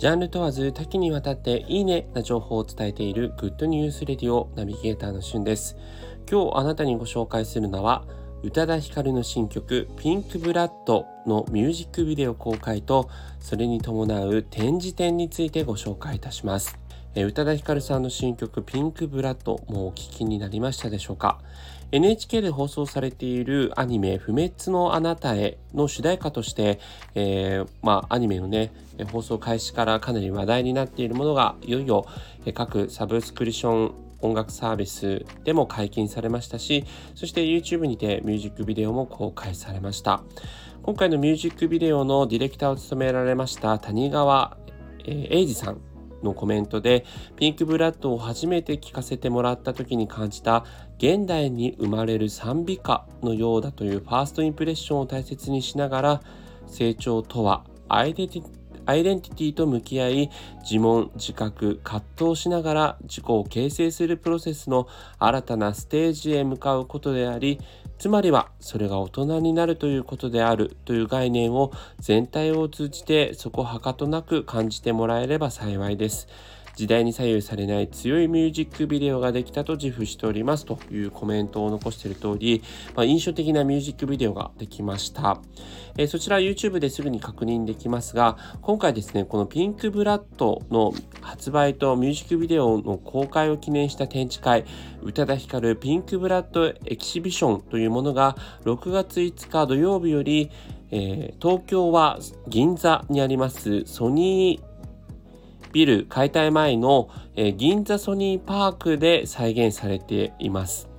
ジャンル問わず多岐にわたっていいねな情報を伝えているグッドニュースレディオナビゲーターのしゅんです。今日あなたにご紹介するのは宇多田ヒカルの新曲ピンクブラッドのミュージックビデオ公開とそれに伴う展示展についてご紹介いたします。宇多田ヒカルさんの新曲ピンクブラッドもお聞きになりましたでしょうか？NHK で放送されているアニメ不滅のあなたへの主題歌として、えー、まあアニメのね放送開始からかなり話題になっているものがいよいよ各サブスクリション音楽サービスでも解禁されましたしそして YouTube にてミュージックビデオも公開されました。今回のミュージックビデオのディレクターを務められました谷川英二さん。のコメントでピンクブラッドを初めて聴かせてもらった時に感じた現代に生まれる賛美歌のようだというファーストインプレッションを大切にしながら成長とはアイデティアイデンティティと向き合い自問自覚葛藤しながら自己を形成するプロセスの新たなステージへ向かうことでありつまりはそれが大人になるということであるという概念を全体を通じてそこはかとなく感じてもらえれば幸いです。時代に左右されない強いミュージックビデオができたと自負しております。というコメントを残している通り、まあ、印象的なミュージックビデオができました、えー、そちら YouTube ですぐに確認できますが今回ですねこのピンクブラッドの発売とミュージックビデオの公開を記念した展示会宇多田ヒカルピンクブラッドエキシビションというものが6月5日土曜日よりえー、東京は銀座にありますソニービル解体前の、銀座ソニーパークで再現されています。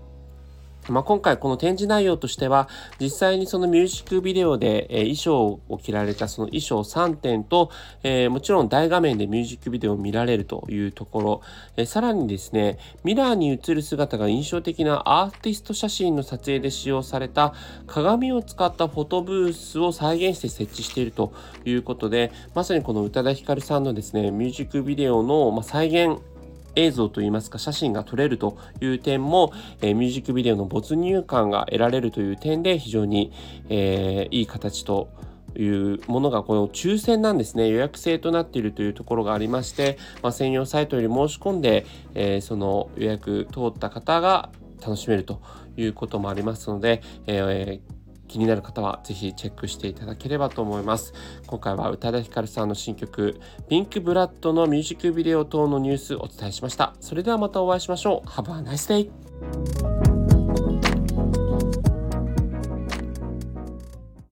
まあ、今回この展示内容としては実際にそのミュージックビデオで、え衣装を着られたその衣装3点と、え、もちろん大画面でミュージックビデオを見られるというところ、え、さらにですねミラーに映る姿が印象的なアーティスト写真の撮影で使用された鏡を使ったフォトブースを再現して設置しているということでまさにこの宇多田ヒカルさんのですねミュージックビデオの、ま再現映像といいますか写真が撮れるという点も、えー、ミュージックビデオの没入感が得られるという点で非常に、えー、いい形というものがこの抽選なんですね。予約制となっているというところがありまして、まあ、専用サイトより申し込んで、えー、その予約通った方が楽しめるということもありますので、えー気になる方はぜひチェックしていただければと思います。今回は宇多田ヒカルさんの新曲ピンクブラッドのミュージックビデオ等のニュースをお伝えしました。それではまたお会いしましょう。Have a nice day!